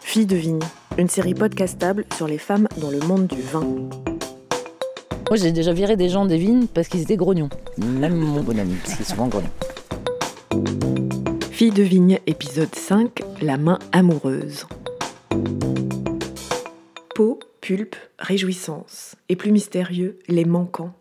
Fille de vigne, une série podcastable sur les femmes dans le monde du vin. Moi, j'ai déjà viré des gens des vignes parce qu'ils étaient grognons. Même mon bon ami, parce qu'il est souvent grognon. Fille de vigne, épisode 5, La main amoureuse. Peau, pulpe, réjouissance. Et plus mystérieux, les manquants.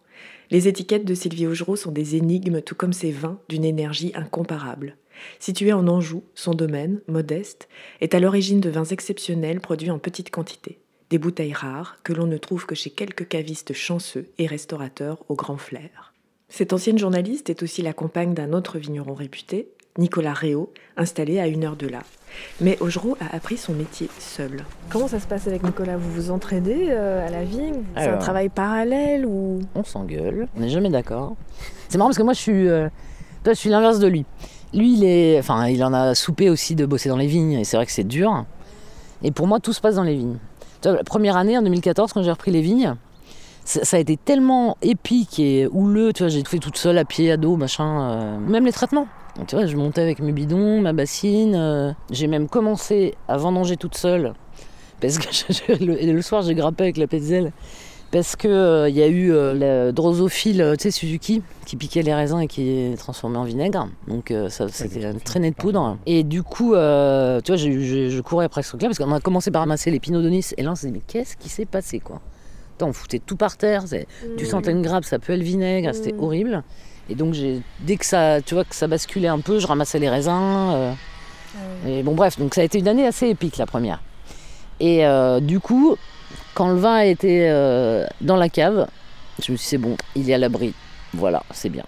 Les étiquettes de Sylvie Augereau sont des énigmes, tout comme ses vins, d'une énergie incomparable. Situé en Anjou, son domaine, modeste, est à l'origine de vins exceptionnels produits en petite quantité. Des bouteilles rares que l'on ne trouve que chez quelques cavistes chanceux et restaurateurs au grand flair. Cette ancienne journaliste est aussi la compagne d'un autre vigneron réputé, Nicolas Réau, installé à une heure de là. Mais Augereau a appris son métier seul. Comment ça se passe avec Nicolas? Vous vous entraidez euh, à la vigne? C'est un travail parallèle ou? On s'engueule, on n'est jamais d'accord. C'est marrant parce que moi, je suis, euh, toi, je suis l'inverse de lui. Lui, il est, enfin, il en a soupé aussi de bosser dans les vignes, et c'est vrai que c'est dur. Et pour moi, tout se passe dans les vignes. La première année, en 2014, quand j'ai repris les vignes, ça, ça a été tellement épique et houleux. Tu vois, j'ai tout fait toute seule à pied, à dos, machin. euh, même les traitements. Donc, tu vois, je montais avec mes bidons, ma bassine. euh, j'ai même commencé à vendanger toute seule. Parce que je- le, soir, j'ai grappé avec la petzel. Parce que euh, y a eu le drosophile, tu sais, Suzuki, qui piquait les raisins et qui est transformé en vinaigre. Donc ça, c'était une traînée de poudre. Et du coup, tu vois, j'ai- je courais après ce truc-là parce qu'on a commencé par ramasser les pinots de Nice. Et là, on s'est dit, mais qu'est-ce qui s'est passé, quoi? On foutait tout par terre. c'est- Tu sentais une grappe, ça puait le vinaigre, c'était Mm. horrible. Et donc, dès que ça, tu vois, que ça basculait un peu, je ramassais les raisins. euh, et bon, bref, donc ça a été une année assez épique, la première. Et euh, du coup, quand le vin a été euh, dans la cave, je me suis dit, c'est bon, il est à l'abri. Voilà, c'est bien.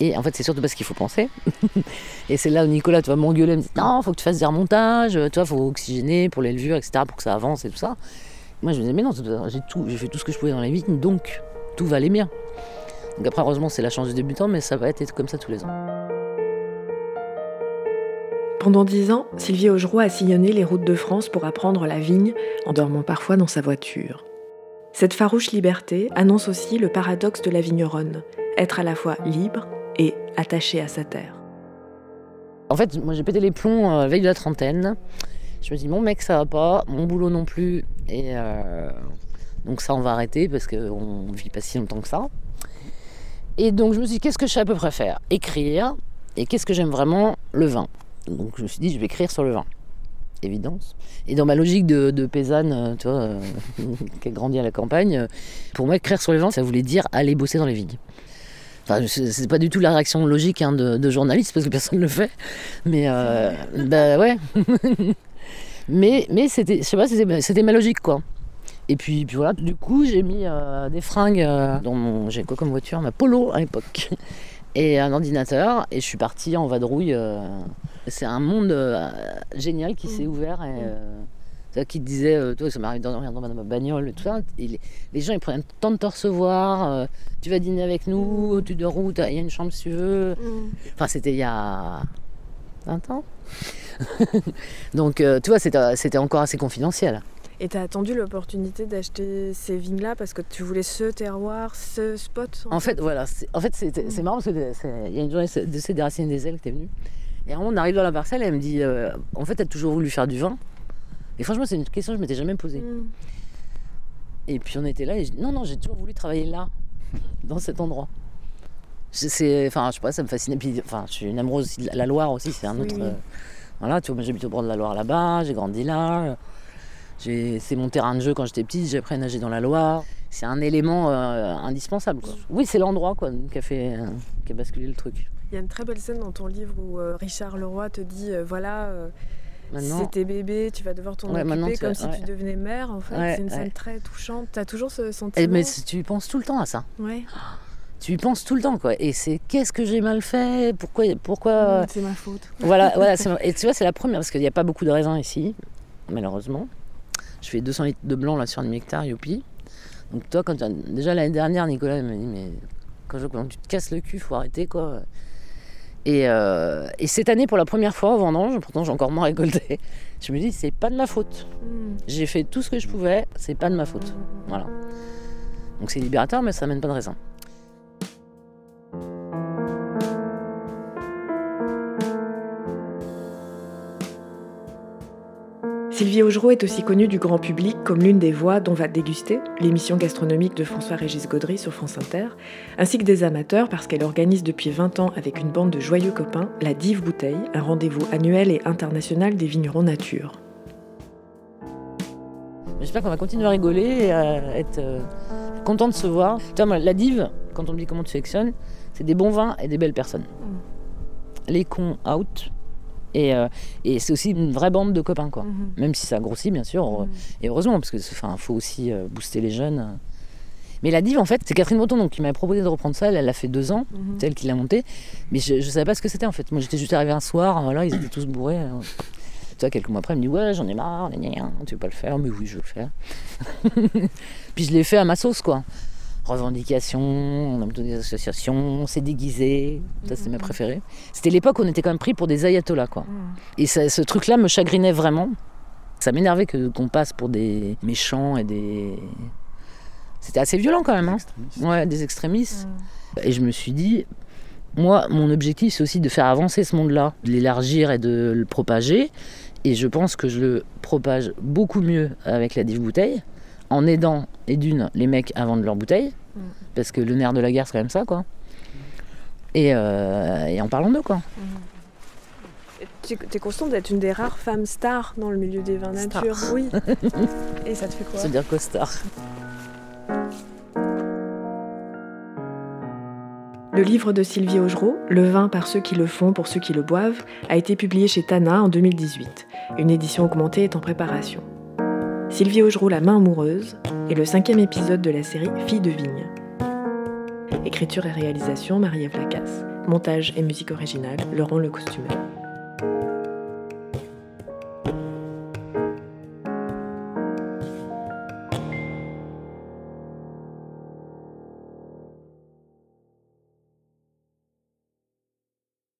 Et en fait, c'est surtout parce qu'il faut penser. et c'est là où Nicolas, tu vas m'engueuler, me dit, non, faut que tu fasses des remontages, tu vois, faut oxygéner pour les levures, etc., pour que ça avance et tout ça. Moi, je me disais, mais non, j'ai tout, j'ai fait tout ce que je pouvais dans la vie, donc tout va aller bien. Donc après, heureusement, c'est la chance du débutant, mais ça va être comme ça tous les ans. Pendant dix ans, Sylvie Augereau a sillonné les routes de France pour apprendre la vigne, en dormant parfois dans sa voiture. Cette farouche liberté annonce aussi le paradoxe de la vigneronne, être à la fois libre et attachée à sa terre. En fait, moi j'ai pété les plombs euh, la veille de la trentaine. Je me dis, mon mec, ça va pas, mon boulot non plus. Et euh, donc ça, on va arrêter parce qu'on vit pas si longtemps que ça. Et donc je me suis dit, qu'est-ce que je sais à peu près faire? Écrire. Et qu'est-ce que j'aime vraiment? Le vin. Donc je me suis dit, je vais écrire sur le vin. Évidence. Et dans ma logique de, de paysanne, euh, tu vois, euh, qui a grandi à la campagne, pour moi, écrire sur le vin, ça voulait dire aller bosser dans les vignes. Enfin, c'est c'est pas du tout la réaction logique hein, de, de journaliste parce que personne ne le fait. Mais euh, bah ouais. mais mais c'était, je sais pas, c'était, c'était ma logique quoi. Et puis, puis voilà, du coup j'ai mis euh, des fringues euh, dans mon, j'ai quoi comme voiture, ma Polo à l'époque, et un ordinateur et je suis parti en vadrouille. euh. C'est un monde génial qui s'est ouvert et tu vois, qui te disait, toi ça m'arrive dans ma, dans ma bagnole et tout ça. Et les, les gens ils prennent le temps de te recevoir. tu vas dîner avec nous, tu dors où? Il y a une chambre si tu veux. Enfin, c'était il y a 20 ans. Donc, euh, tu vois, c'était encore assez confidentiel. Et t'as attendu l'opportunité d'acheter ces vignes-là parce que tu voulais ce terroir, ce spot En fait, voilà. c'est- En fait, c'est c'est marrant parce que c'est- il y a une journée de ces des Racines des Ailes qui est venue. Et à un moment, on arrive dans la parcelle et elle me dit euh, En fait, t'as toujours voulu faire du vin Et franchement, c'est une question que je m'étais jamais posée. Mm. Et puis on était là et je dis non, non, j'ai toujours voulu travailler là, dans cet endroit. Je- C'est, enfin, je sais pas, ça me fascinait. Puis, enfin, je suis une amoureuse aussi de la- Loire aussi, c'est un autre. oui. euh, voilà, tu vois, j'habite au bord de la Loire là-bas, j'ai grandi là. J'ai, c'est mon terrain de jeu quand j'étais petite, j'ai appris à nager dans la Loire. C'est un élément euh, indispensable. quoi. Oui, c'est l'endroit quoi, qui a fait, euh, qui a basculé le truc. Il y a une très belle scène dans ton livre où euh, Richard Leroy te dit euh, voilà, euh, Maintenant, c'est tes bébés, tu vas devoir t'en Ouais, tu- comme si ouais. tu devenais mère en fait. Ouais, c'est une scène très touchante. T'as toujours ce Eh, sentiment mais tu penses tout le temps à ça. Ouais. Tu y penses tout le temps quoi. Et c'est qu'est-ce que j'ai mal fait? Pourquoi, pourquoi? Mm, C'est ma faute. Voilà, voilà et tu vois, c'est la première, parce qu'il n'y a pas beaucoup de raisins ici, malheureusement. Je fais 200 litres de blanc là sur un hectare, youpi. Donc toi, quand déjà l'année dernière, Nicolas m'a dit, mais quand, je, quand tu te casses le cul, faut arrêter quoi. Et, euh, et cette année, pour la première fois au vendange, pourtant j'ai encore moins récolté, je me dis, c'est pas de ma faute. Mm. J'ai fait tout ce que je pouvais, c'est pas de ma faute. Voilà. Donc c'est libérateur, mais ça mène pas de raisin. Sylvie Augereau est aussi connue du grand public comme l'une des voix dont va déguster l'émission gastronomique de François-Régis Gaudry sur France Inter, ainsi que des amateurs parce qu'elle organise depuis 20 ans avec une bande de joyeux copains la Dive Bouteille, un rendez-vous annuel et international des vignerons nature. J'espère qu'on va continuer à rigoler et à être euh, content de se voir. la dive, quand on me dit comment tu sélectionnes, c'est des bons vins et des belles personnes. Mm. Les cons out, euh, et, c'est aussi une vraie bande de copains, quoi. Mhm. Même si ça grossit, bien sûr. Mhm. Et heureusement, parce qu'il faut aussi euh, booster les jeunes. Mais la dive, en fait, c'est Catherine Breton donc, qui m'a proposé de reprendre ça. Elle, a fait deux ans, mhm. c'est elle qui l'a montée. Mais je ne savais pas ce que c'était, en fait. Moi, j'étais juste arrivé un soir, voilà, ils étaient tous bourrés. Euh. Tu vois, quelques mois après, elle me dit Ouais, j'en ai marre, tu veux pas le faire Mais oui, je veux le faire. Puis je l'ai fait à ma sauce, quoi revendications, on a des associations, c'est déguisé, ça c'était ma mhm. préférée. C'était l'époque où on était quand même pris pour des ayatollahs quoi. Mhm. Et ce truc-là me chagrinait vraiment. Ça m'énervait que qu'on passe pour des méchants et des c'était assez violent quand même hein. Ouais, des extrémistes. Mhm. Et je me suis dit moi mon objectif c'est aussi de faire avancer ce monde-là, de l'élargir et de le propager et je pense que je le propage beaucoup mieux avec la div bouteille en aidant et d'une les mecs à vendre leurs bouteilles, mm. parce que le nerf de la guerre c'est quand même ça quoi. Et, euh, en parlant d'eux quoi. Mm. Tu es consciente d'être une des rares femmes stars dans le milieu des vins nature? Oui. et ça te fait quoi? C'est dire costard. Le livre de Sylvie Augereau, Le vin par ceux qui le font pour ceux qui le boivent, a été publié chez Tana en 2018. Une édition augmentée est en préparation. Sylvie Augereau, La main amoureuse, est le cinquième épisode de la série Fille de vigne. Écriture et réalisation, Marie-Ève Lacasse. Montage et musique originale, Laurent Le Costumeur.